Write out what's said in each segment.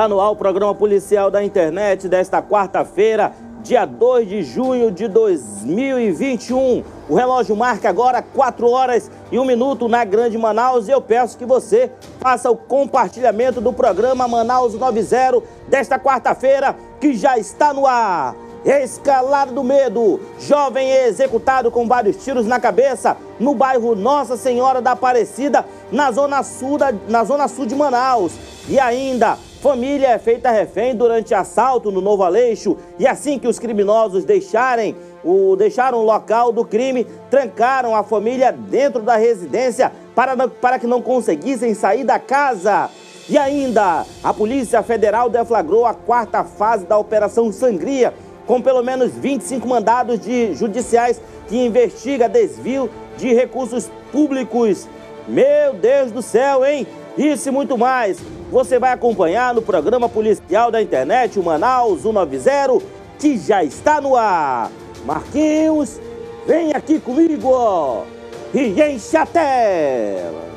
Está no ar o programa policial da internet desta quarta-feira, dia 2 de junho de 2021. O relógio marca agora 4 horas e 1 minuto na Grande Manaus e eu peço que você faça o compartilhamento do programa Manaus 90 desta quarta-feira que já está no ar. Escalado do medo, jovem executado com vários tiros na cabeça no bairro Nossa Senhora da Aparecida, na zona sul, da, na zona sul de Manaus. E ainda, família é feita refém durante assalto no Novo Aleixo e assim que os criminosos deixarem o, deixaram o local do crime, trancaram a família dentro da residência para, para que não conseguissem sair da casa. E ainda, a Polícia Federal deflagrou a quarta fase da Operação Sangria, com pelo menos 25 mandados de judiciais que investiga desvio de recursos públicos. Meu Deus do céu, hein? Isso e muito mais. Você vai acompanhar no programa policial da internet, o Manaus 190, que já está no ar. Marquinhos, vem aqui comigo e enche a tela.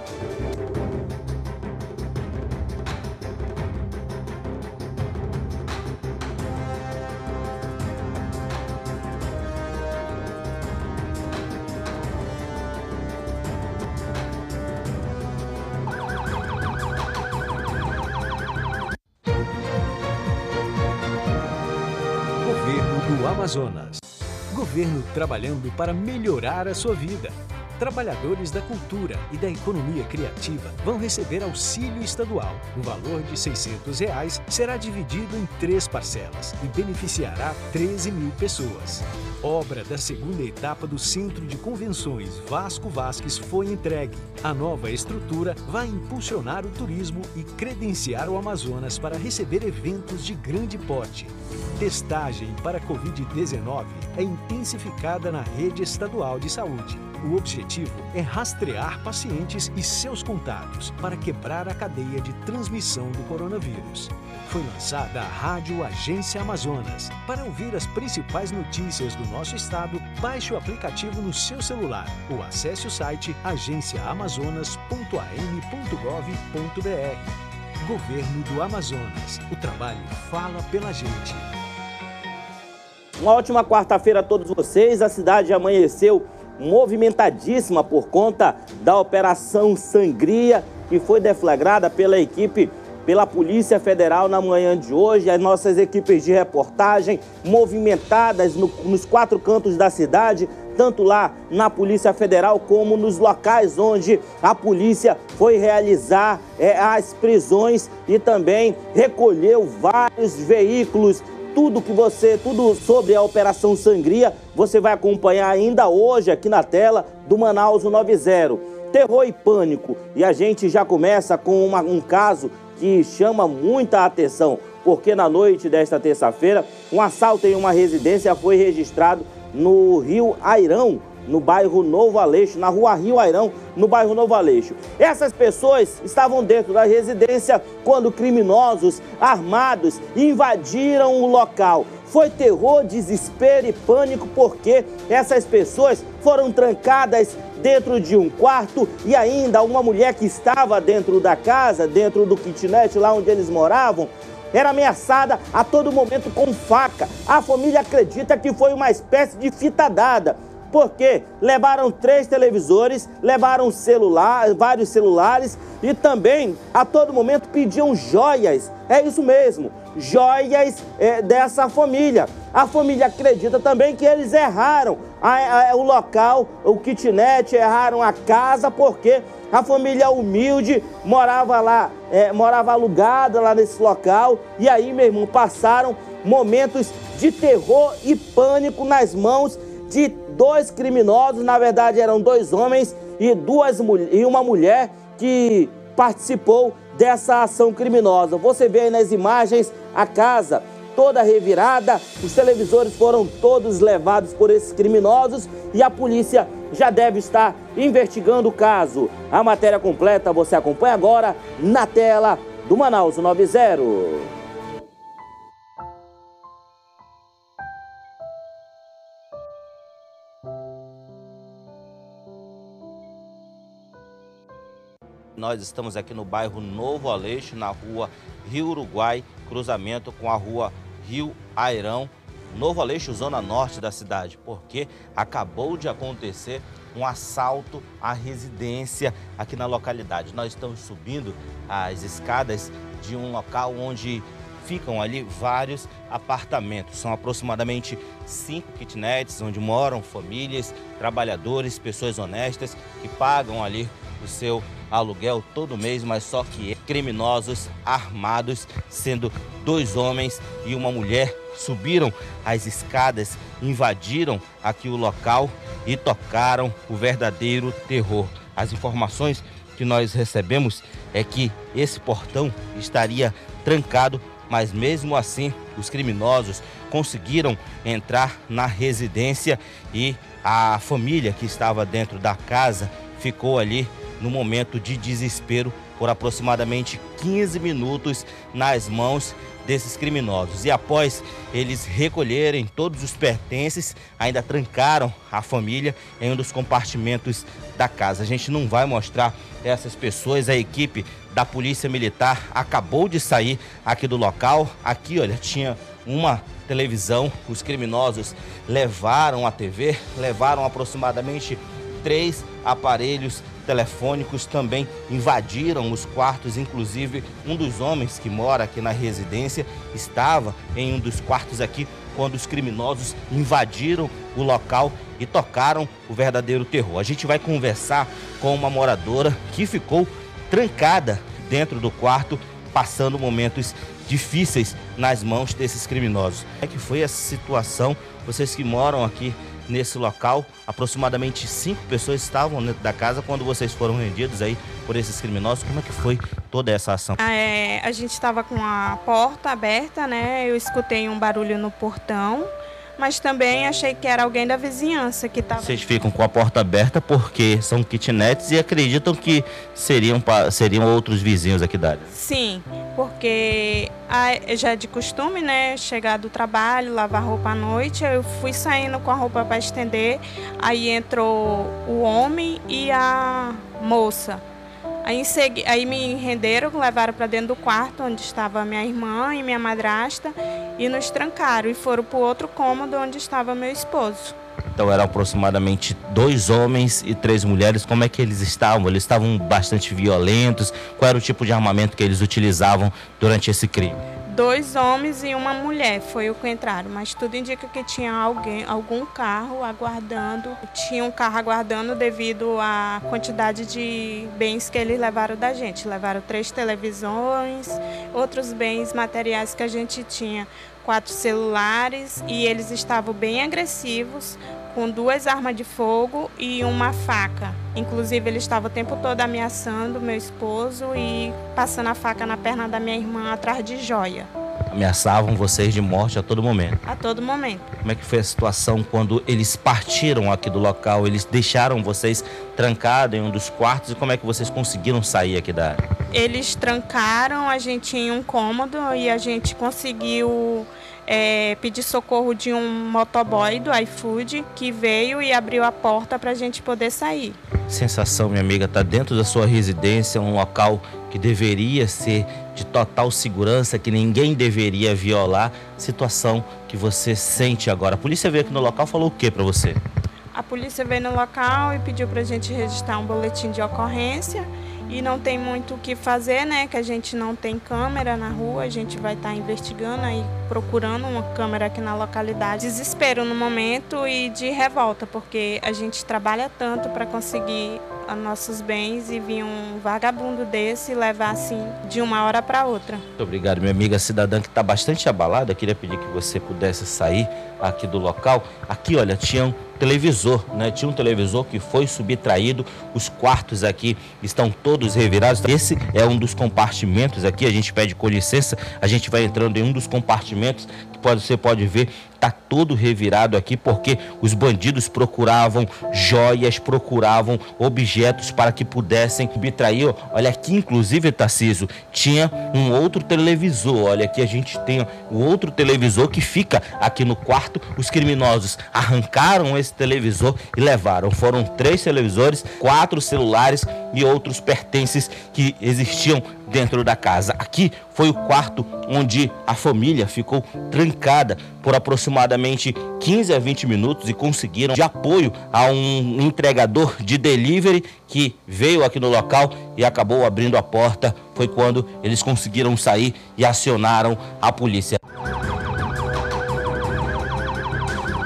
Trabalhando para melhorar a sua vida. Trabalhadores da cultura e da economia criativa vão receber auxílio estadual. O valor de 600 reais será dividido em três parcelas e beneficiará 13 mil pessoas. Obra da segunda etapa do Centro de Convenções Vasco Vasques foi entregue. A nova estrutura vai impulsionar o turismo e credenciar o Amazonas para receber eventos de grande porte. Testagem para Covid-19 é intensificada na rede estadual de saúde. O objetivo é rastrear pacientes e seus contatos para quebrar a cadeia de transmissão do coronavírus. Foi lançada a Rádio Agência Amazonas. Para ouvir as principais notícias do nosso estado, baixe o aplicativo no seu celular ou acesse o site agenciaamazonas.am.gov.br. Governo do Amazonas. O trabalho fala pela gente. Uma ótima quarta-feira a todos vocês. A cidade amanheceu movimentadíssima por conta da Operação Sangria, que foi deflagrada pela equipe, pela Polícia Federal na manhã de hoje. As nossas equipes de reportagem movimentadas no, nos quatro cantos da cidade, tanto lá na Polícia Federal como nos locais onde a polícia foi realizar é, as prisões e também recolheu vários veículos tudo que você, tudo sobre a Operação Sangria, você vai acompanhar ainda hoje aqui na tela do Manaus 90. Terror e pânico. E a gente já começa com uma, um caso que chama muita atenção, porque na noite desta terça-feira, um assalto em uma residência foi registrado no Rio Airão, no bairro Novo Aleixo, na rua Rio Airão, no bairro Novo Aleixo. Essas pessoas estavam dentro da residência quando criminosos armados invadiram o local. Foi terror, desespero e pânico porque essas pessoas foram trancadas dentro de um quarto e ainda uma mulher que estava dentro da casa, dentro do kitnet lá onde eles moravam, era ameaçada a todo momento com faca. A família acredita que foi uma espécie de fita dada porque levaram três televisores, levaram celular, vários celulares e também a todo momento pediam joias. É isso mesmo, joias é, dessa família. A família acredita também que eles erraram a, a, o local, o kitnet, erraram a casa, porque a família humilde morava lá, é, morava alugada lá nesse local. E aí, meu irmão, passaram momentos de terror e pânico nas mãos de dois criminosos, na verdade eram dois homens e, duas, e uma mulher que participou dessa ação criminosa. Você vê aí nas imagens a casa toda revirada, os televisores foram todos levados por esses criminosos e a polícia já deve estar investigando o caso. A matéria completa você acompanha agora na tela do Manaus 90. Nós estamos aqui no bairro Novo Aleixo, na rua Rio Uruguai, cruzamento com a rua Rio Airão, Novo Aleixo, zona norte da cidade, porque acabou de acontecer um assalto à residência aqui na localidade. Nós estamos subindo as escadas de um local onde ficam ali vários apartamentos. São aproximadamente cinco kitnets onde moram famílias, trabalhadores, pessoas honestas que pagam ali o seu aluguel todo mês, mas só que criminosos armados, sendo dois homens e uma mulher, subiram as escadas, invadiram aqui o local e tocaram o verdadeiro terror. As informações que nós recebemos é que esse portão estaria trancado, mas mesmo assim os criminosos conseguiram entrar na residência e a família que estava dentro da casa ficou ali no momento de desespero por aproximadamente 15 minutos nas mãos desses criminosos. E após eles recolherem todos os pertences, ainda trancaram a família em um dos compartimentos da casa. A gente não vai mostrar essas pessoas, a equipe da Polícia Militar acabou de sair aqui do local. Aqui, olha, tinha uma televisão. Os criminosos levaram a TV, levaram aproximadamente três aparelhos telefônicos também invadiram os quartos, inclusive um dos homens que mora aqui na residência estava em um dos quartos aqui quando os criminosos invadiram o local e tocaram o verdadeiro terror. A gente vai conversar com uma moradora que ficou trancada dentro do quarto, passando momentos difíceis nas mãos desses criminosos. Como é que foi essa situação? Vocês que moram aqui nesse local. Aproximadamente cinco pessoas estavam dentro da casa quando vocês foram rendidos aí por esses criminosos. Como é que foi toda essa ação? É, a gente estava com a porta aberta, né? Eu escutei um barulho no portão mas também achei que era alguém da vizinhança que estava. Vocês ficam com a porta aberta porque são kitnets e acreditam que seriam, seriam outros vizinhos aqui da área? Sim, porque já é de costume, né? Chegar do trabalho, lavar roupa à noite, eu fui saindo com a roupa para estender, aí entrou o homem e a moça. Aí, segui, aí me renderam, levaram para dentro do quarto onde estava minha irmã e minha madrasta e nos trancaram e foram para o outro cômodo onde estava meu esposo. Então eram aproximadamente dois homens e três mulheres. Como é que eles estavam? Eles estavam bastante violentos? Qual era o tipo de armamento que eles utilizavam durante esse crime? Dois homens e uma mulher foi o que entraram, mas tudo indica que tinha alguém, algum carro aguardando, tinha um carro aguardando devido à quantidade de bens que eles levaram da gente. Levaram três televisões, outros bens materiais que a gente tinha, quatro celulares e eles estavam bem agressivos, com duas armas de fogo e uma faca. Inclusive, ele estava o tempo todo ameaçando meu esposo e passando a faca na perna da minha irmã atrás de joia. Ameaçavam vocês de morte a todo momento? A todo momento. Como é que foi a situação quando eles partiram aqui do local? Eles deixaram vocês trancados em um dos quartos e como é que vocês conseguiram sair aqui da área? Eles trancaram a gente em um cômodo e a gente conseguiu é, pedir socorro de um motoboy do iFood que veio e abriu a porta para a gente poder sair. Sensação, minha amiga, tá dentro da sua residência, um local que deveria ser de total segurança, que ninguém deveria violar. Situação que você sente agora. A polícia veio aqui no local, falou o que para você? A polícia veio no local e pediu para a gente registrar um boletim de ocorrência e não tem muito o que fazer, né? Que a gente não tem câmera na rua, a gente vai estar tá investigando aí, procurando uma câmera aqui na localidade. Desespero no momento e de revolta, porque a gente trabalha tanto para conseguir nossos bens e vir um vagabundo desse levar assim de uma hora para outra. Muito obrigado, minha amiga cidadã que está bastante abalada. Queria pedir que você pudesse sair aqui do local. Aqui, olha, tinha um televisor, né? Tinha um televisor que foi subtraído. Os quartos aqui estão todos revirados. Esse é um dos compartimentos aqui. A gente pede com licença. A gente vai entrando em um dos compartimentos que pode, você pode ver tá todo revirado aqui porque os bandidos procuravam joias, procuravam objetos para que pudessem subtrair. Olha aqui, inclusive, Tarciso, tinha um outro televisor. Olha aqui a gente tem o outro televisor que fica aqui no quarto. Os criminosos arrancaram esse televisor e levaram. Foram três televisores, quatro celulares e outros pertences que existiam dentro da casa. Aqui foi o quarto onde a família ficou trancada por aproximadamente 15 a 20 minutos e conseguiram de apoio a um entregador de delivery que veio aqui no local e acabou abrindo a porta. Foi quando eles conseguiram sair e acionaram a polícia.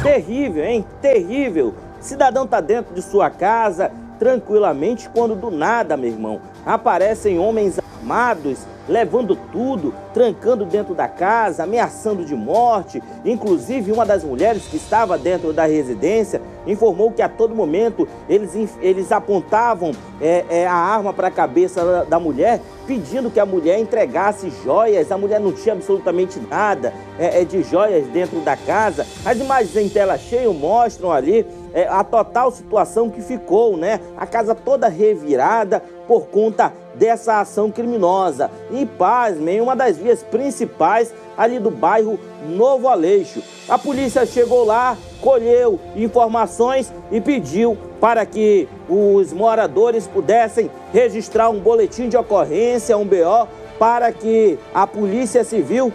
Terrível, hein? Terrível. Cidadão tá dentro de sua casa tranquilamente quando do nada, meu irmão, aparecem homens armados, levando tudo, trancando dentro da casa, ameaçando de morte. Inclusive, uma das mulheres que estava dentro da residência informou que a todo momento eles, eles apontavam é, é, a arma para a cabeça da, da, mulher, pedindo que a mulher entregasse joias. A mulher não tinha absolutamente nada é, é de joias dentro da casa. As imagens em tela cheia mostram ali é, a total situação que ficou, né? A casa toda revirada por conta dessa ação criminosa. E pasmem, uma das vias principais ali do bairro Novo Aleixo. A polícia chegou lá, colheu informações e pediu para que os moradores pudessem registrar um boletim de ocorrência, um BO, para que a Polícia Civil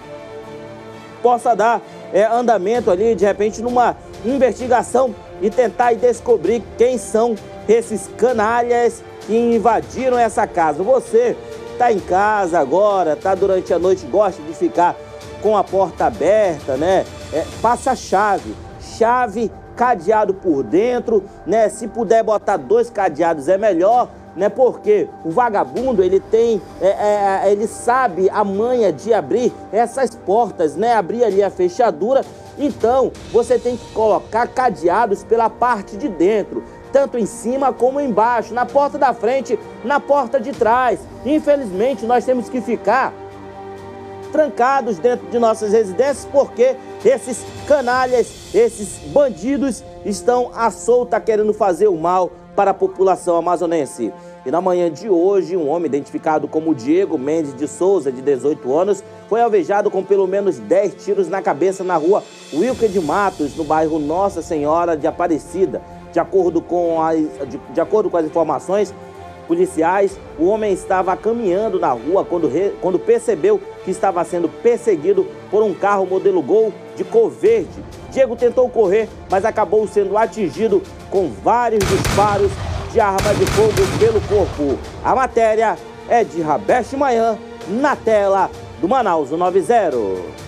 possa dar é, andamento ali, de repente, numa investigação e tentar descobrir quem são esses canalhas que invadiram essa casa. Você está em casa agora, está durante a noite, gosta de ficar com a porta aberta, né? É, passa chave, chave cadeado por dentro, né? Se puder botar dois cadeados é melhor, né? Porque o vagabundo ele tem, é, é, ele sabe a manha de abrir essas portas, né? Abrir ali a fechadura então, você tem que colocar cadeados pela parte de dentro, tanto em cima como embaixo, na porta da frente, na porta de trás. Infelizmente, nós temos que ficar trancados dentro de nossas residências porque esses canalhas, esses bandidos estão à solta querendo fazer o mal para a população amazonense. E na manhã de hoje, um homem identificado como Diego Mendes de Souza, de 18 anos, foi alvejado com pelo menos 10 tiros na cabeça na rua Wilker de Matos, no bairro Nossa Senhora de Aparecida. De acordo com as, de, de acordo com as informações policiais, o homem estava caminhando na rua quando, re, quando percebeu que estava sendo perseguido por um carro modelo Gol de cor verde. Diego tentou correr, mas acabou sendo atingido com vários disparos de arma de fogo pelo corpo. A matéria é de Rabeste Manhã, na tela do Manaus 90.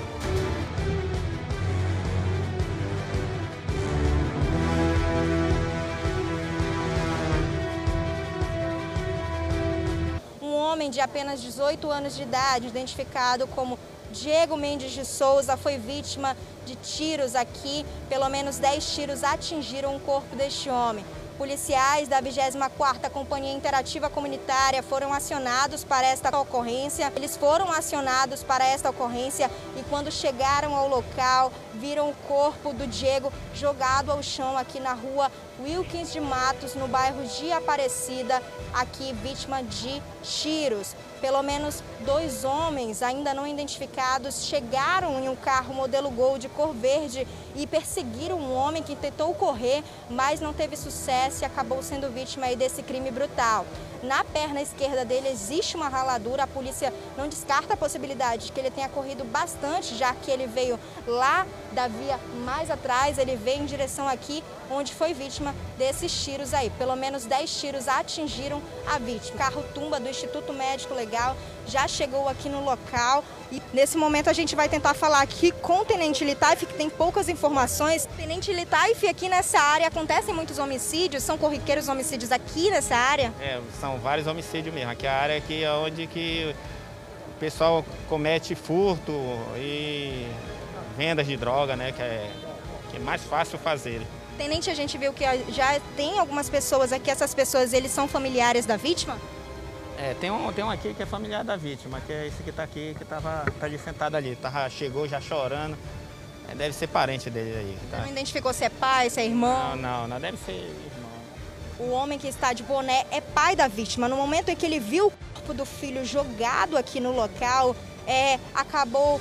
Homem de apenas 18 anos de idade, identificado como Diego Mendes de Souza, foi vítima de tiros aqui. Pelo menos 10 tiros atingiram o corpo deste homem. Policiais da 24ª Companhia Interativa Comunitária foram acionados para esta ocorrência. Eles foram acionados para esta ocorrência e quando chegaram ao local, viram o corpo do Diego jogado ao chão aqui na rua Wilkins de Matos, no bairro de Aparecida, aqui vítima de tiros. Pelo menos dois homens ainda não identificados chegaram em um carro modelo Gol de cor verde e perseguiram um homem que tentou correr, mas não teve sucesso e acabou sendo vítima desse crime brutal. Na perna esquerda dele existe uma raladura, a polícia não descarta a possibilidade de que ele tenha corrido bastante, já que ele veio lá da via mais atrás, ele veio em direção aqui, onde foi vítima desses tiros aí. Pelo menos 10 tiros atingiram a vítima. Carro tumba do Instituto Médico Legal já chegou aqui no local e nesse momento a gente vai tentar falar aqui com o Tenente Litaif, que tem poucas informações. Tenente Litaif, aqui nessa área acontecem muitos homicídios? São corriqueiros homicídios aqui nessa área? É, são vários homicídios mesmo. Aqui é a área que é onde que o pessoal comete furto e vendas de droga, né? Que é, que é mais fácil fazer. Tenente, a gente viu que já tem algumas pessoas aqui, essas pessoas, eles são familiares da vítima? É, tem um, tem um aqui que é familiar da vítima, que é esse que está aqui, que estava tá ali sentado ali. Tava, chegou já chorando, É, deve ser parente dele aí. Tá? Não identificou se é pai, se é irmão? Não, não, não deve ser irmão. O homem que está de boné é pai da vítima. No momento em que ele viu o corpo do filho jogado aqui no local, é, acabou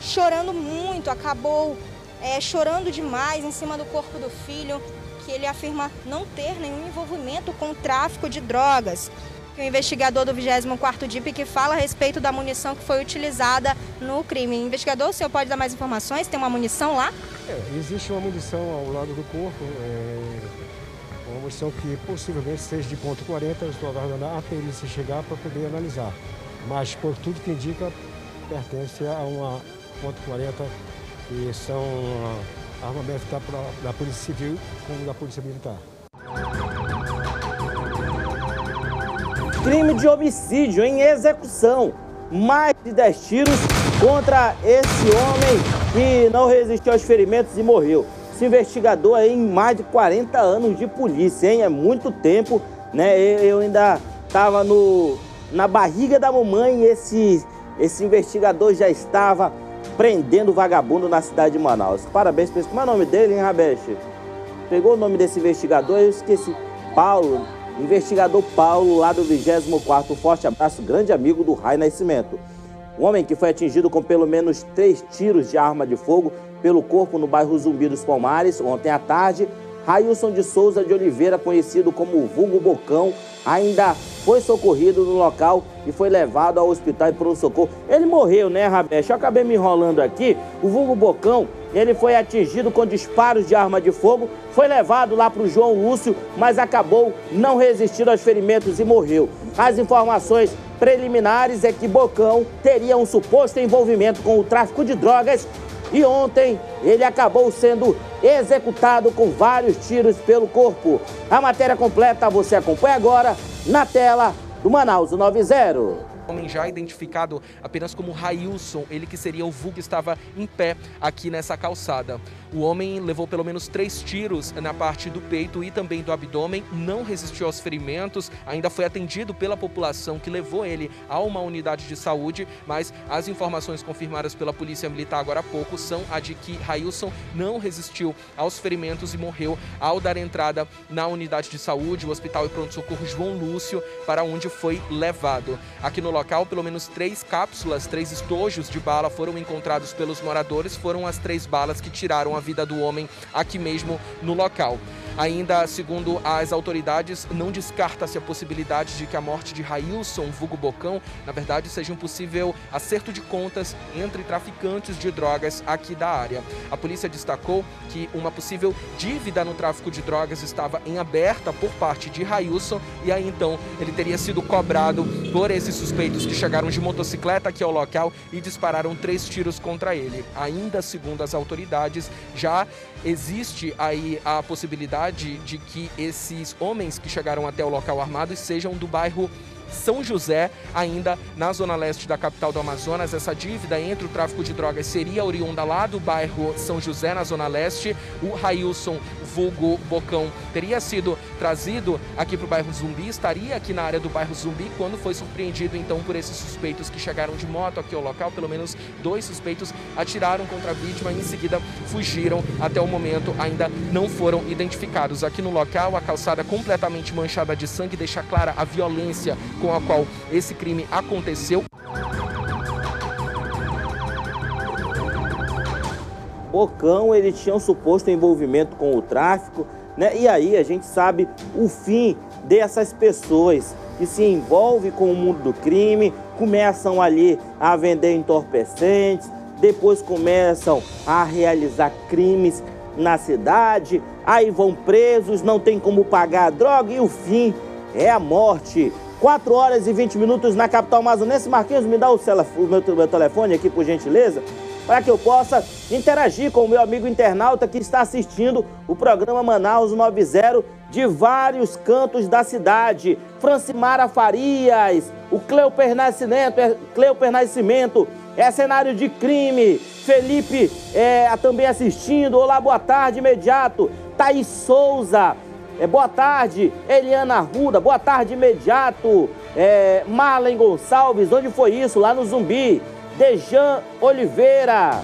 chorando muito, acabou é, chorando demais em cima do corpo do filho, que ele afirma não ter nenhum envolvimento com o tráfico de drogas o investigador do 24º DIP que fala a respeito da munição que foi utilizada no crime. Investigador, o senhor pode dar mais informações? Tem uma munição lá? É, existe uma munição ao lado do corpo, é, uma munição que possivelmente seja de ponto .40, estou aguardando a perícia chegar para poder analisar. Mas, por tudo que indica, pertence a uma ponto .40 e são armamentos da, da Polícia Civil como da Polícia Militar. Crime de homicídio em execução. Mais de 10 tiros contra esse homem que não resistiu aos ferimentos e morreu. Esse investigador aí em mais de 40 anos de polícia, hein? É muito tempo, né? Eu ainda estava no, na barriga da mamãe e esse, esse investigador já estava prendendo vagabundo na cidade de Manaus. Parabéns para Como é o nome dele, hein, Rabeche? Pegou o nome desse investigador, eu esqueci. Paulo, Investigador Paulo, lá do 24º, forte abraço, grande amigo do Rai Nascimento. Um homem que foi atingido com pelo menos três tiros de arma de fogo pelo corpo no bairro Zumbi dos Palmares, ontem à tarde, Railson de Souza de Oliveira, conhecido como Vulgo Bocão, ainda foi socorrido no local e foi levado ao hospital e um socorro. Ele morreu, né, Rabesh? Eu acabei me enrolando aqui. O Vulgo Bocão, ele foi atingido com disparos de arma de fogo, foi levado lá para o João Lúcio, mas acabou não resistindo aos ferimentos e morreu. As informações preliminares é que Bocão teria um suposto envolvimento com o tráfico de drogas e ontem ele acabou sendo executado com vários tiros pelo corpo. A matéria completa você acompanha agora na tela do Manaus 90 homem já identificado apenas como Railson, ele que seria o vulgo estava em pé aqui nessa calçada. O homem levou pelo menos três tiros na parte do peito e também do abdômen, não resistiu aos ferimentos, ainda foi atendido pela população que levou ele a uma unidade de saúde, mas as informações confirmadas pela Polícia Militar agora há pouco são a de que Railson não resistiu aos ferimentos e morreu ao dar entrada na unidade de saúde, o Hospital e Pronto-Socorro João Lúcio, para onde foi levado. Aqui no local, pelo menos três cápsulas, três estojos de bala foram encontrados pelos moradores, foram as três balas que tiraram a vida do homem aqui mesmo no local. Ainda, segundo as autoridades, não descarta-se a possibilidade de que a morte de Railson, vulgo Bocão, na verdade seja um possível acerto de contas entre traficantes de drogas aqui da área. A polícia destacou que uma possível dívida no tráfico de drogas estava em aberta por parte de Railson e aí então ele teria sido cobrado por esses suspeitos que chegaram de motocicleta aqui ao local e dispararam três tiros contra ele. Ainda segundo as autoridades, já existe aí a possibilidade de que esses homens que chegaram até o local armados sejam do bairro são José, ainda na zona leste da capital do Amazonas. Essa dívida entre o tráfico de drogas seria oriunda lá do bairro São José, na zona leste. O Railson, vulgo Bocão, teria sido trazido aqui para o bairro Zumbi, estaria aqui na área do bairro Zumbi quando foi surpreendido então por esses suspeitos que chegaram de moto aqui ao local. Pelo menos dois suspeitos atiraram contra a vítima e em seguida fugiram. Até o momento ainda não foram identificados. Aqui no local, a calçada completamente manchada de sangue deixa clara a violência com a qual esse crime aconteceu. Bocão, ele tinha um suposto envolvimento com o tráfico, né? E aí a gente sabe o fim dessas pessoas que se envolvem com o mundo do crime, começam ali a vender entorpecentes, depois começam a realizar crimes na cidade, aí vão presos, não tem como pagar a droga e o fim é a morte. 4 horas e 20 minutos na capital amazonense. Marquinhos, me dá o, o meu telefone aqui, por gentileza, para que eu possa interagir com o meu amigo internauta que está assistindo o programa Manaus 90 de vários cantos da cidade. Francimara Farias, o Cleuper Nascimento, é, Nascimento, é cenário de crime. Felipe é, também assistindo. Olá, boa tarde, imediato. Thaís Souza, é, boa tarde, Eliana Ruda. Boa tarde, imediato. É, Marlen Gonçalves, onde foi isso? Lá no Zumbi. Dejan Oliveira.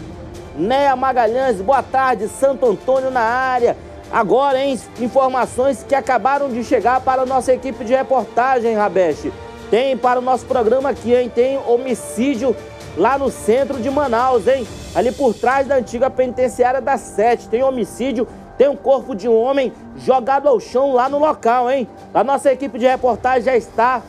Néa Magalhães, boa tarde, Santo Antônio na área. Agora, hein, informações que acabaram de chegar para a nossa equipe de reportagem, Rabeste. Tem para o nosso programa aqui, hein? Tem homicídio lá no centro de Manaus, hein? Ali por trás da antiga penitenciária da Sete. Tem homicídio, tem um corpo de um homem jogado ao chão lá no local, hein? A nossa equipe de reportagem já está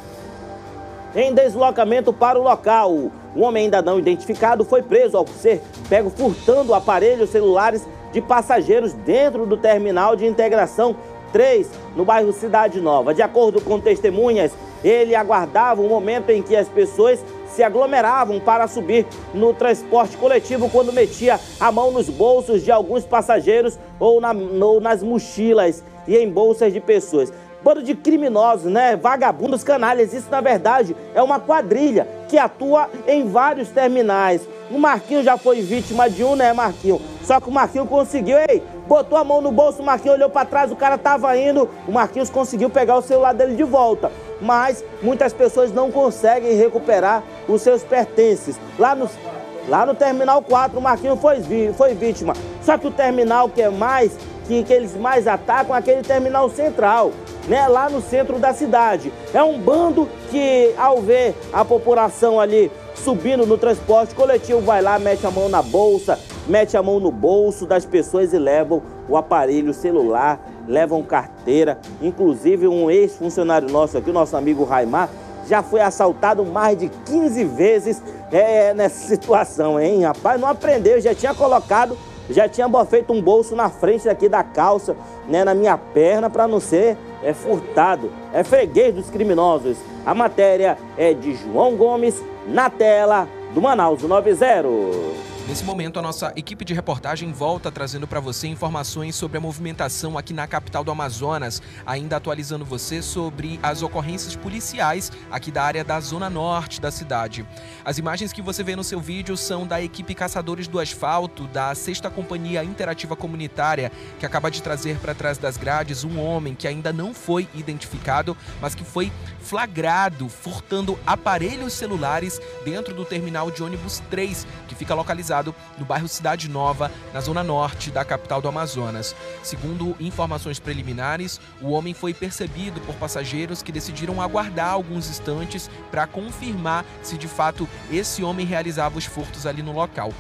em deslocamento para o local. Um homem ainda não identificado foi preso ao ser pego furtando aparelhos celulares de passageiros dentro do terminal de integração 3, no bairro Cidade Nova. De acordo com testemunhas, ele aguardava o momento em que as pessoas se aglomeravam para subir no transporte coletivo quando metia a mão nos bolsos de alguns passageiros ou, na, ou nas mochilas e em bolsas de pessoas. Bando de criminosos, né? Vagabundos canalhas. Isso, na verdade, é uma quadrilha que atua em vários terminais. O Marquinho já foi vítima de um, né, Marquinho? Só que o Marquinho conseguiu, ei, botou a mão no bolso, o Marquinhos olhou para trás, o cara tava indo, o Marquinhos conseguiu pegar o celular dele de volta. Mas muitas pessoas não conseguem recuperar os seus pertences. Lá no, lá no Terminal 4, o Marquinhos foi, foi vítima. Só que o terminal que é mais, que, que eles mais atacam é aquele terminal central né, lá no centro da cidade. É um bando que, ao ver a população ali subindo no transporte coletivo, vai lá, mete a mão na bolsa, mete a mão no bolso das pessoas e levam o aparelho celular, levam carteira. Inclusive, um ex-funcionário nosso aqui, o nosso amigo Raimar, já foi assaltado mais de 15 vezes é, nessa situação, hein, rapaz? Não aprendeu, já tinha colocado, já tinha feito um bolso na frente aqui da calça, né, na minha perna, para não ser é furtado, é freguês dos criminosos. A matéria é de João Gomes, na tela do Manaus 90. Nesse momento, a nossa equipe de reportagem volta trazendo para você informações sobre a movimentação aqui na capital do Amazonas, ainda atualizando você sobre as ocorrências policiais aqui da área da zona norte da cidade. As imagens que você vê no seu vídeo são da equipe Caçadores do Asfalto, da Sexta Companhia Interativa Comunitária, que acaba de trazer para trás das grades um homem que ainda não foi identificado, mas que foi flagrado furtando aparelhos celulares dentro do terminal de ônibus 3, que fica localizado localizado no bairro Cidade Nova, na zona norte da capital do Amazonas. Segundo informações preliminares, o homem foi percebido por passageiros que decidiram aguardar alguns instantes para confirmar se de fato esse homem realizava os furtos ali no local.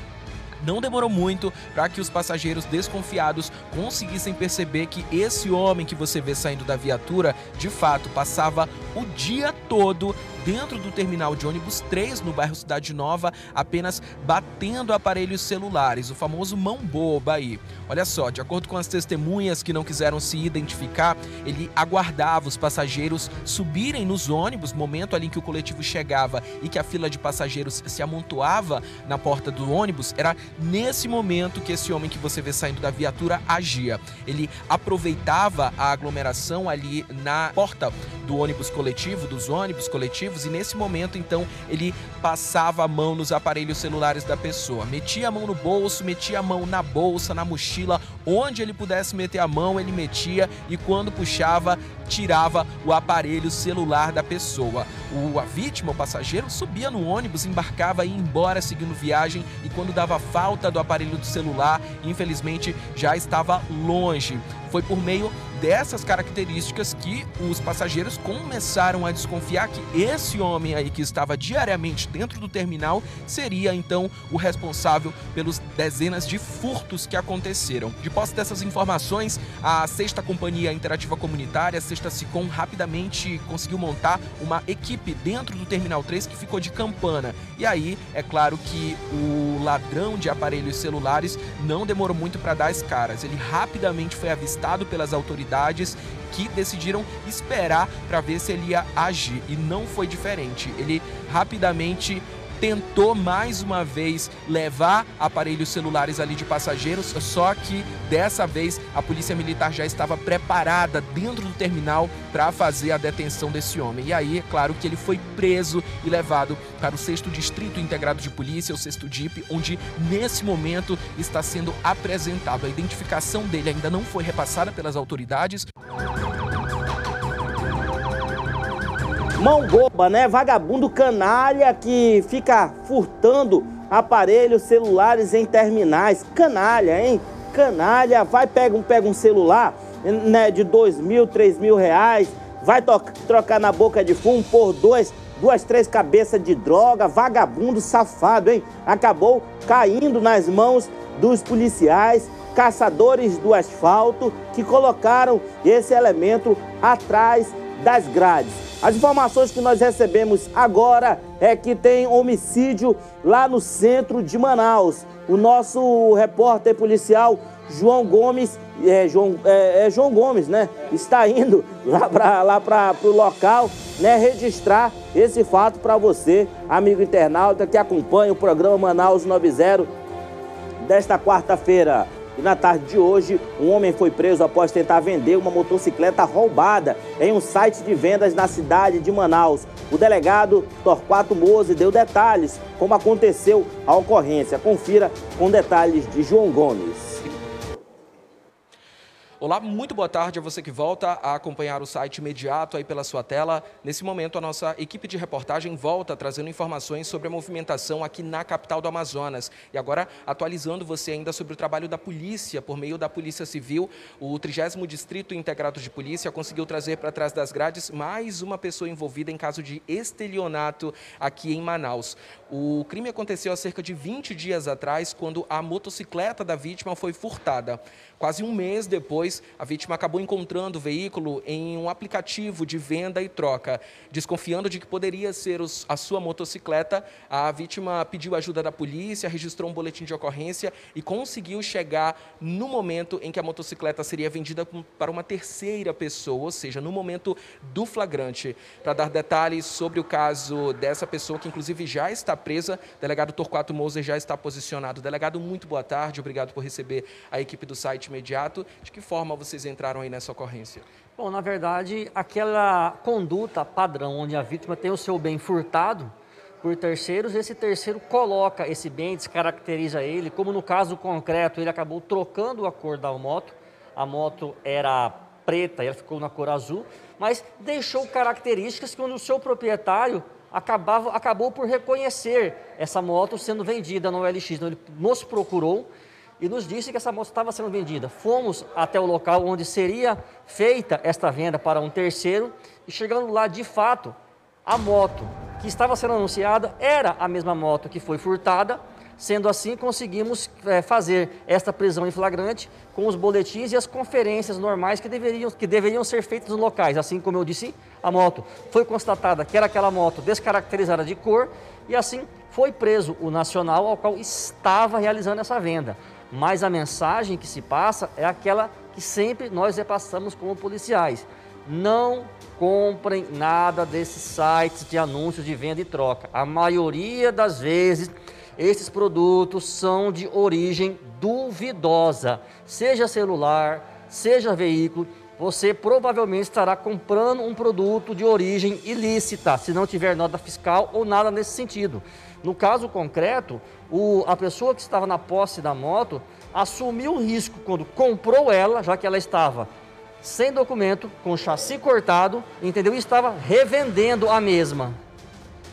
Não demorou muito para que os passageiros desconfiados conseguissem perceber que esse homem que você vê saindo da viatura, de fato, passava o dia todo dentro do terminal de ônibus 3 no bairro Cidade Nova, apenas batendo aparelhos celulares, o famoso mão boba aí. Olha só, de acordo com as testemunhas que não quiseram se identificar, ele aguardava os passageiros subirem nos ônibus, momento ali em que o coletivo chegava e que a fila de passageiros se amontoava na porta do ônibus, era nesse momento que esse homem que você vê saindo da viatura agia. Ele aproveitava a aglomeração ali na porta do ônibus coletivo, dos ônibus coletivos, e nesse momento então ele passava a mão nos aparelhos celulares da pessoa, metia a mão no bolso, metia a mão na bolsa, na mochila, onde ele pudesse meter a mão, ele metia e quando puxava, tirava o aparelho celular da pessoa. O, a vítima, o passageiro, subia no ônibus, embarcava e ia embora seguindo viagem e quando dava falta do aparelho do celular, infelizmente já estava longe. Foi por meio dessas características que os passageiros começaram a desconfiar que esse homem aí que estava diariamente dentro do terminal seria então o responsável pelos dezenas de furtos que aconteceram. De posse dessas informações, a sexta companhia interativa comunitária, a sexta Sicom, rapidamente conseguiu montar uma equipe dentro do terminal 3 que ficou de campana. E aí, é claro que o ladrão de aparelhos celulares não demorou muito para dar as caras. Ele rapidamente foi avistado pelas autoridades autoridades que decidiram esperar para ver se ele ia agir e não foi diferente. Ele rapidamente tentou mais uma vez levar aparelhos celulares ali de passageiros, só que dessa vez a polícia militar já estava preparada dentro do terminal para fazer a detenção desse homem. E aí, é claro que ele foi preso e levado para o sexto distrito integrado de polícia, o sexto DIP, onde nesse momento está sendo apresentado. A identificação dele ainda não foi repassada pelas autoridades. Mão boba, né? Vagabundo canalha que fica furtando aparelhos celulares em terminais. Canalha, hein? Canalha, vai pega um, pega um celular né, de dois mil, três mil reais, vai trocar na boca de fumo por dois, duas, três cabeças de droga, vagabundo safado, hein? Acabou caindo nas mãos dos policiais, caçadores do asfalto, que colocaram esse elemento atrás das grades. As informações que nós recebemos agora é que tem homicídio lá no centro de Manaus. O nosso repórter policial João Gomes, é João, é, é João Gomes, né? Está indo lá para lá o local, né? Registrar esse fato para você, amigo internauta que acompanha o programa Manaus 90 desta quarta-feira. E na tarde de hoje, um homem foi preso após tentar vender uma motocicleta roubada em um site de vendas na cidade de Manaus. O delegado Torquato Mose deu detalhes como aconteceu a ocorrência. Confira com detalhes de João Gomes. Olá, muito boa tarde a você que volta a acompanhar o site imediato aí pela sua tela. Nesse momento, a nossa equipe de reportagem volta trazendo informações sobre a movimentação aqui na capital do Amazonas. E agora, atualizando você ainda sobre o trabalho da polícia, por meio da Polícia Civil, o 30 Distrito Integrado de Polícia conseguiu trazer para trás das grades mais uma pessoa envolvida em caso de estelionato aqui em Manaus. O crime aconteceu há cerca de 20 dias atrás, quando a motocicleta da vítima foi furtada. Quase um mês depois, a vítima acabou encontrando o veículo em um aplicativo de venda e troca. Desconfiando de que poderia ser os, a sua motocicleta, a vítima pediu ajuda da polícia, registrou um boletim de ocorrência e conseguiu chegar no momento em que a motocicleta seria vendida para uma terceira pessoa, ou seja, no momento do flagrante. Para dar detalhes sobre o caso dessa pessoa, que inclusive já está presa, o delegado Torquato Moser já está posicionado. Delegado, muito boa tarde, obrigado por receber a equipe do site imediato. De que forma vocês entraram aí nessa ocorrência? Bom, na verdade, aquela conduta padrão onde a vítima tem o seu bem furtado por terceiros, esse terceiro coloca esse bem, descaracteriza ele, como no caso concreto, ele acabou trocando a cor da moto, a moto era preta, ela ficou na cor azul, mas deixou características que o seu proprietário acabava, acabou por reconhecer essa moto sendo vendida no OLX. Então, ele nos procurou e nos disse que essa moto estava sendo vendida. Fomos até o local onde seria feita esta venda para um terceiro e chegando lá, de fato, a moto que estava sendo anunciada era a mesma moto que foi furtada. Sendo assim, conseguimos é, fazer esta prisão em flagrante com os boletins e as conferências normais que deveriam, que deveriam ser feitas nos locais. Assim como eu disse, a moto foi constatada que era aquela moto descaracterizada de cor e assim foi preso o nacional ao qual estava realizando essa venda mas a mensagem que se passa é aquela que sempre nós repassamos como policiais. Não comprem nada desses sites de anúncios de venda e troca. A maioria das vezes, esses produtos são de origem duvidosa, seja celular, seja veículo. Você provavelmente estará comprando um produto de origem ilícita, se não tiver nota fiscal ou nada nesse sentido. No caso concreto, o, a pessoa que estava na posse da moto assumiu o risco quando comprou ela, já que ela estava sem documento, com chassi cortado, entendeu? E estava revendendo a mesma.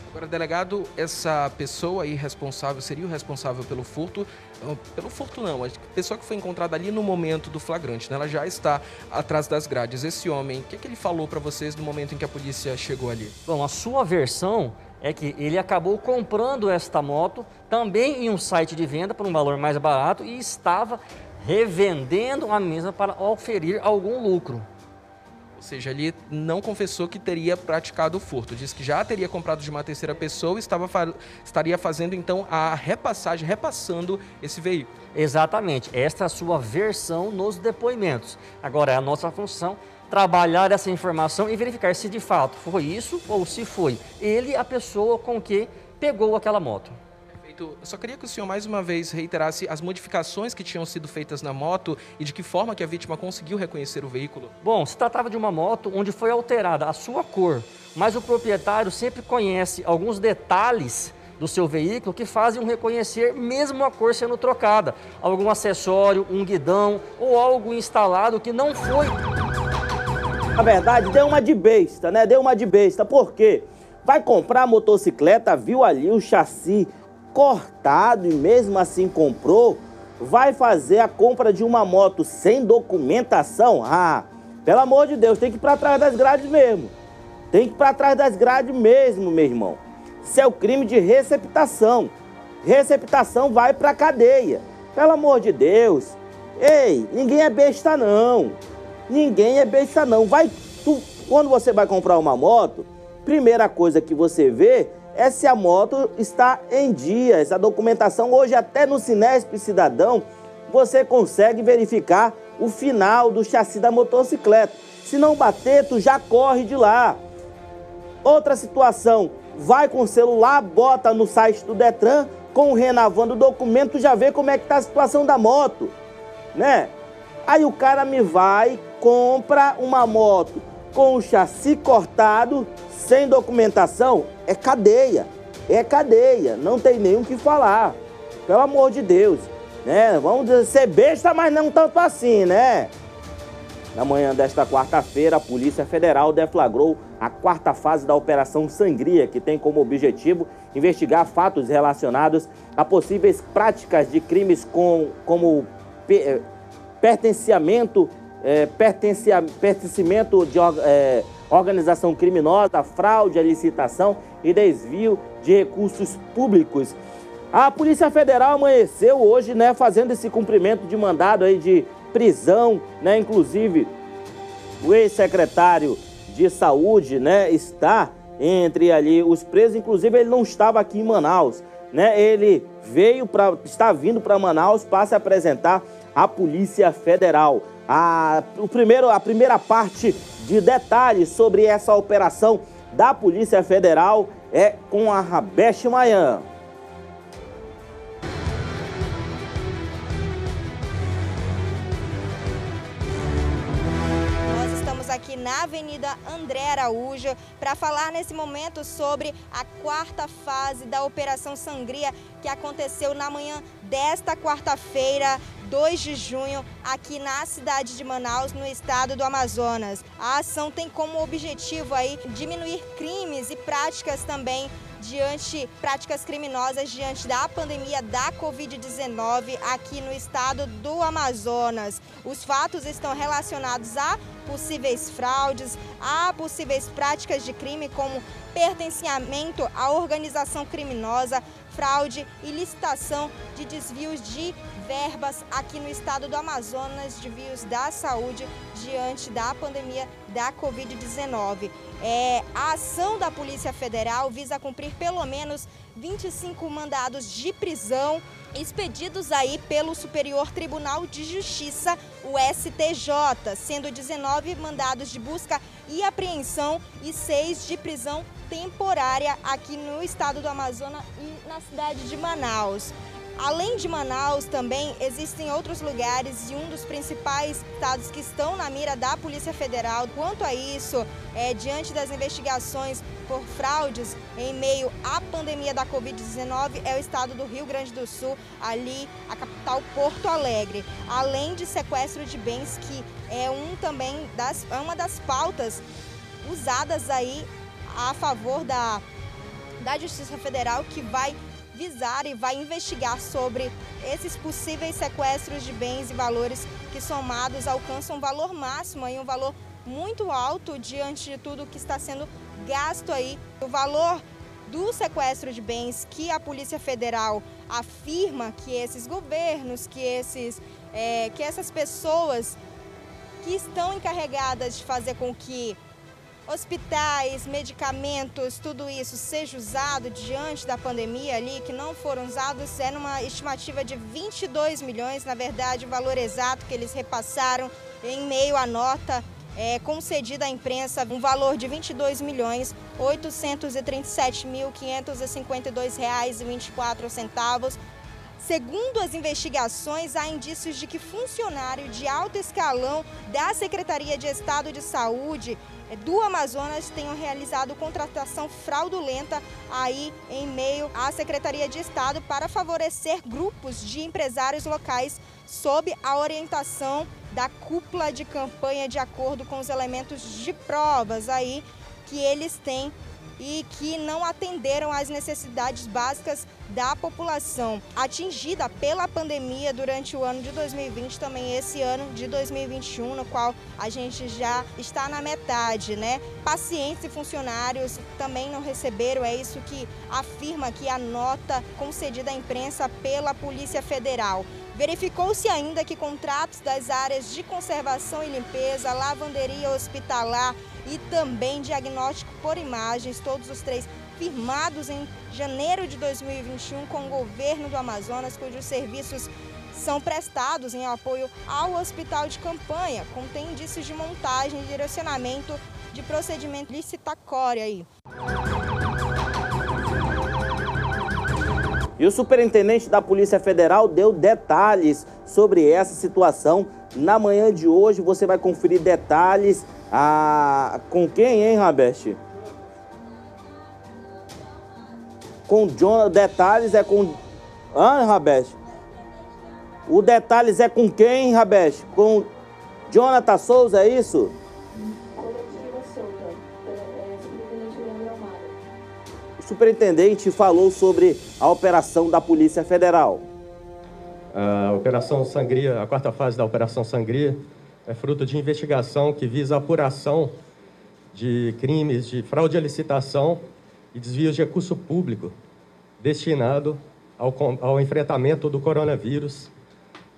Agora, delegado, essa pessoa aí responsável, seria o responsável pelo furto, pelo furto não, a pessoa que foi encontrada ali no momento do flagrante, né? ela já está atrás das grades. Esse homem, o que, é que ele falou para vocês no momento em que a polícia chegou ali? Bom, a sua versão é que ele acabou comprando esta moto também em um site de venda por um valor mais barato e estava revendendo a mesma para oferir algum lucro. Ou seja, ele não confessou que teria praticado o furto. Diz que já teria comprado de uma terceira pessoa e estava estaria fazendo então a repassagem, repassando esse veículo. Exatamente. Esta é a sua versão nos depoimentos. Agora, é a nossa função trabalhar essa informação e verificar se de fato foi isso ou se foi ele a pessoa com que pegou aquela moto. Perfeito. Eu só queria que o senhor mais uma vez reiterasse as modificações que tinham sido feitas na moto e de que forma que a vítima conseguiu reconhecer o veículo. Bom, se tratava de uma moto onde foi alterada a sua cor, mas o proprietário sempre conhece alguns detalhes do seu veículo que fazem um reconhecer mesmo a cor sendo trocada. Algum acessório, um guidão ou algo instalado que não foi na verdade, deu uma de besta, né? Deu uma de besta. Por quê? Vai comprar a motocicleta, viu ali o chassi cortado e mesmo assim comprou, vai fazer a compra de uma moto sem documentação? Ah, pelo amor de Deus, tem que ir para trás das grades mesmo. Tem que ir para trás das grades mesmo, meu irmão. Isso é o crime de receptação. Receptação vai para cadeia. Pelo amor de Deus. Ei, ninguém é besta não. Ninguém é besta não. Vai tu, quando você vai comprar uma moto, primeira coisa que você vê é se a moto está em dia. Essa documentação hoje até no Sinesp Cidadão você consegue verificar o final do chassi da motocicleta. Se não bater, tu já corre de lá. Outra situação, vai com o celular, bota no site do Detran, com o renovando o documento, já vê como é que está a situação da moto, né? Aí o cara me vai, compra uma moto com o chassi cortado, sem documentação, é cadeia. É cadeia, não tem nem o que falar. Pelo amor de Deus, né? Vamos ser besta, mas não tanto assim, né? Na manhã desta quarta-feira, a Polícia Federal deflagrou a quarta fase da Operação Sangria, que tem como objetivo investigar fatos relacionados a possíveis práticas de crimes com, como eh, pertenciamento, é, pertencimento de é, organização criminosa, fraude à licitação e desvio de recursos públicos. A Polícia Federal amanheceu hoje, né, fazendo esse cumprimento de mandado aí de prisão, né, inclusive o ex-secretário de Saúde, né, está entre ali os presos, inclusive ele não estava aqui em Manaus, né? Ele veio para está vindo para Manaus para se apresentar à Polícia Federal. A, o primeiro, a primeira parte de detalhes sobre essa operação da Polícia Federal é com a Rabesh Mayan. Aqui na Avenida André Araújo para falar nesse momento sobre a quarta fase da Operação Sangria que aconteceu na manhã desta quarta-feira, 2 de junho, aqui na cidade de Manaus, no estado do Amazonas. A ação tem como objetivo aí diminuir crimes e práticas também diante práticas criminosas diante da pandemia da Covid-19 aqui no estado do Amazonas. Os fatos estão relacionados a possíveis fraudes, a possíveis práticas de crime como pertencimento à organização criminosa, fraude e licitação de desvios de verbas aqui no estado do Amazonas, desvios da saúde diante da pandemia da Covid-19. É, a ação da Polícia Federal visa cumprir pelo menos 25 mandados de prisão expedidos aí pelo Superior Tribunal de Justiça, o STJ, sendo 19 mandados de busca e apreensão e 6 de prisão temporária aqui no estado do Amazonas e na cidade de Manaus. Além de Manaus, também existem outros lugares e um dos principais estados que estão na mira da Polícia Federal. Quanto a isso, é, diante das investigações por fraudes em meio à pandemia da Covid-19, é o estado do Rio Grande do Sul, ali a capital Porto Alegre. Além de sequestro de bens, que é um também das, é uma das pautas usadas aí a favor da, da Justiça Federal que vai visar e vai investigar sobre esses possíveis sequestros de bens e valores que somados alcançam um valor máximo e um valor muito alto diante de tudo que está sendo gasto aí. O valor do sequestro de bens que a Polícia Federal afirma que esses governos, que, esses, é, que essas pessoas que estão encarregadas de fazer com que hospitais, medicamentos, tudo isso seja usado diante da pandemia ali, que não foram usados, é numa estimativa de 22 milhões, na verdade, o valor exato que eles repassaram em meio à nota é, concedida à imprensa, um valor de 22 milhões 837 mil 552 reais e 24 centavos. Segundo as investigações, há indícios de que funcionário de alto escalão da Secretaria de Estado de Saúde do Amazonas tenham realizado contratação fraudulenta aí em meio à Secretaria de Estado para favorecer grupos de empresários locais sob a orientação da cúpula de campanha de acordo com os elementos de provas aí que eles têm e que não atenderam às necessidades básicas da população atingida pela pandemia durante o ano de 2020, também esse ano de 2021, no qual a gente já está na metade, né? Pacientes e funcionários também não receberam, é isso que afirma aqui a nota concedida à imprensa pela Polícia Federal. Verificou-se ainda que contratos das áreas de conservação e limpeza, lavanderia hospitalar e também diagnóstico por imagens, todos os três firmados em janeiro de 2021 com o governo do Amazonas, cujos serviços são prestados em apoio ao hospital de campanha, contém indícios de montagem e direcionamento de procedimento licitatório aí. E o superintendente da Polícia Federal deu detalhes sobre essa situação. Na manhã de hoje você vai conferir detalhes a... com quem, hein, Rabeste? Com Jonathan. Detalhes é com. Ah, Rabeste? O detalhes é com quem, Rabeste? Com Jonathan Souza, é isso? Superintendente falou sobre a operação da Polícia Federal. A Operação Sangria, a quarta fase da Operação Sangria, é fruto de investigação que visa a apuração de crimes de fraude à licitação e desvios de recurso público destinado ao, ao enfrentamento do coronavírus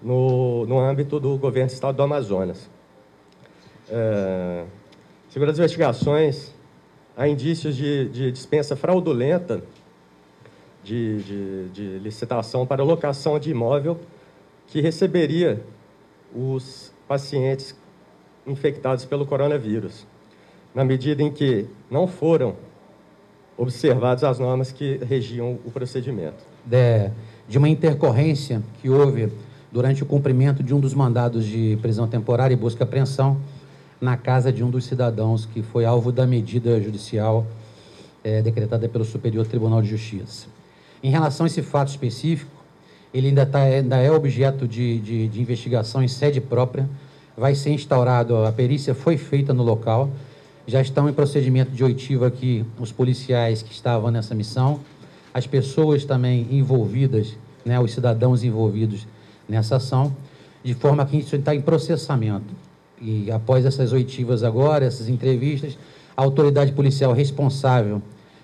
no, no âmbito do governo do estado do Amazonas. É, segundo as investigações, há indícios de, de dispensa fraudulenta de, de, de, licitação para locação de imóvel que receberia os pacientes infectados pelo coronavírus, na medida em que não foram observadas as normas que regiam o procedimento. De, de uma intercorrência que houve durante o cumprimento de um dos mandados de prisão temporária e busca e apreensão na casa de um dos cidadãos que foi alvo da medida judicial é, decretada pelo Superior Tribunal de Justiça. Em relação a esse fato específico, ele ainda, tá, ainda é objeto de, de, de investigação em sede própria, vai ser instaurado, a perícia foi feita no local, já estão em procedimento de oitiva aqui os policiais que estavam nessa missão, as pessoas também envolvidas, né, os cidadãos envolvidos nessa ação, de forma que isso está em processamento e após essas oitivas agora, essas entrevistas, a autoridade policial responsável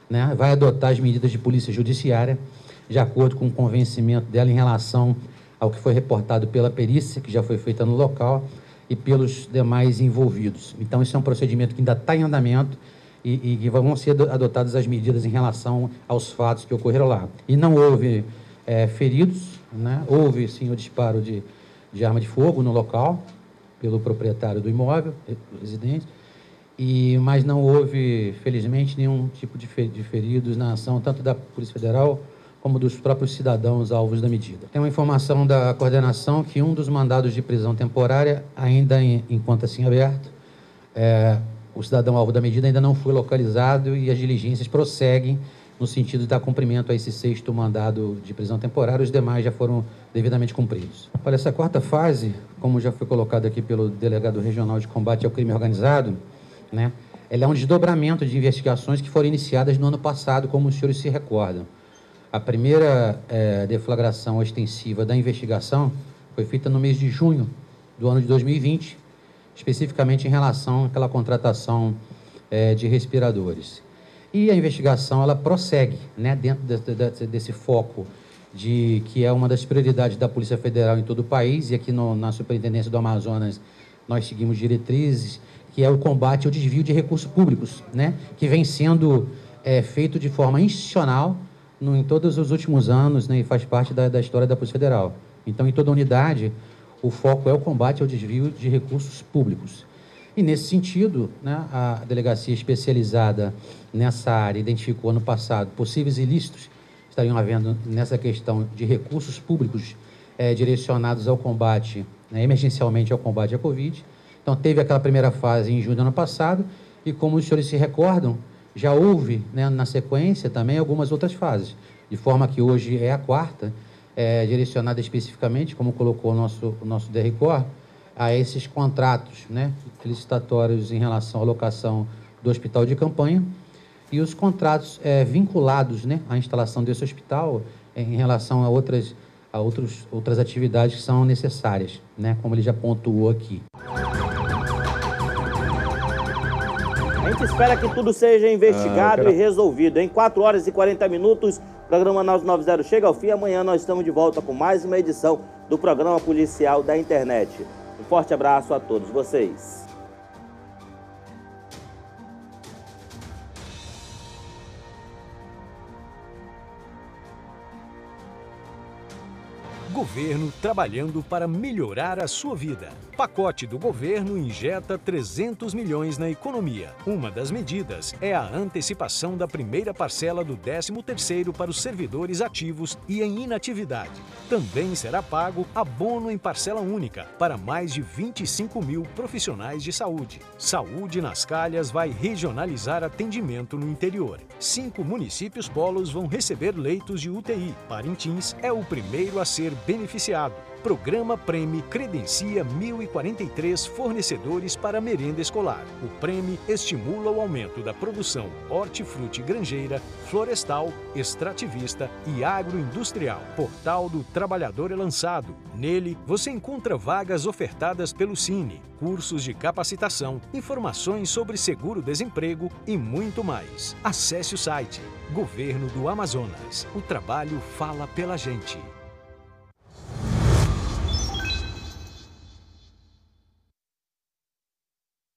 né, vai adotar as medidas de polícia judiciária, de acordo com o convencimento dela em relação ao que foi reportado pela perícia, que já foi feita no local, e pelos demais envolvidos. Então, isso é um procedimento que ainda está em andamento e, que vão ser adotadas as medidas em relação aos fatos que ocorreram lá. E não houve é, feridos, né? houve sim o disparo de, de arma de fogo no local, pelo proprietário do imóvel, residente, e, mas não houve, felizmente, nenhum tipo de, feridos na ação, tanto da Polícia Federal como dos próprios cidadãos alvos da medida. Tem uma informação da coordenação que um dos mandados de prisão temporária, ainda enquanto assim aberto, é, o cidadão alvo da medida ainda não foi localizado e as diligências prosseguem no sentido de dar cumprimento a esse sexto mandado de prisão temporária, os demais já foram devidamente cumpridos. Olha, essa quarta fase, como já foi colocado aqui pelo delegado regional de combate ao crime organizado, né, ela é um desdobramento de investigações que foram iniciadas no ano passado, como os senhores se recordam. A primeira é, deflagração extensiva da investigação foi feita no mês de junho do ano de 2020, especificamente em relação àquela contratação é, de respiradores. E a investigação ela prossegue né, dentro de, de, desse foco de que é uma das prioridades da Polícia Federal em todo o país, e aqui no, na Superintendência do Amazonas nós seguimos diretrizes, que é o combate ao desvio de recursos públicos, né, que vem sendo é, feito de forma institucional no, em todos os últimos anos né, e faz parte da, da história da Polícia Federal. Então, em toda unidade, o foco é o combate ao desvio de recursos públicos. E, nesse sentido, né, a delegacia especializada nessa área identificou ano passado possíveis ilícitos estariam havendo nessa questão de recursos públicos é, direcionados ao combate, né, emergencialmente ao combate à Covid. Então, teve aquela primeira fase em junho do ano passado, e como os senhores se recordam, já houve né, na sequência também algumas outras fases, de forma que hoje é a quarta, é, direcionada especificamente, como colocou o nosso, o nosso DRCOR, a esses contratos né, licitatórios em relação à locação do hospital de campanha, e os contratos é, vinculados né, à instalação desse hospital em relação a outras, a outros, outras atividades que são necessárias, né, como ele já pontuou aqui. A gente espera que tudo seja investigado ah, e resolvido. Em 4 horas e 40 minutos, o programa 990 chega ao fim. Amanhã nós estamos de volta com mais uma edição do programa policial da internet. Um forte abraço a todos vocês. Governo trabalhando para melhorar a sua vida. Pacote do governo injeta 300 milhões na economia. Uma das medidas é a antecipação da primeira parcela do 13º para os servidores ativos e em inatividade. Também será pago abono em parcela única para mais de 25 mil profissionais de saúde. Saúde nas Calhas vai regionalizar atendimento no interior. Cinco municípios polos vão receber leitos de UTI. Parintins é o primeiro a ser beneficiado. Programa Prêmio credencia 1.043 fornecedores para merenda escolar. O Prêmio estimula o aumento da produção hortifruti granjeira, florestal, extrativista e agroindustrial. Portal do Trabalhador é lançado. Nele, você encontra vagas ofertadas pelo Cine, cursos de capacitação, informações sobre seguro-desemprego e muito mais. Acesse o site Governo do Amazonas. O trabalho fala pela gente.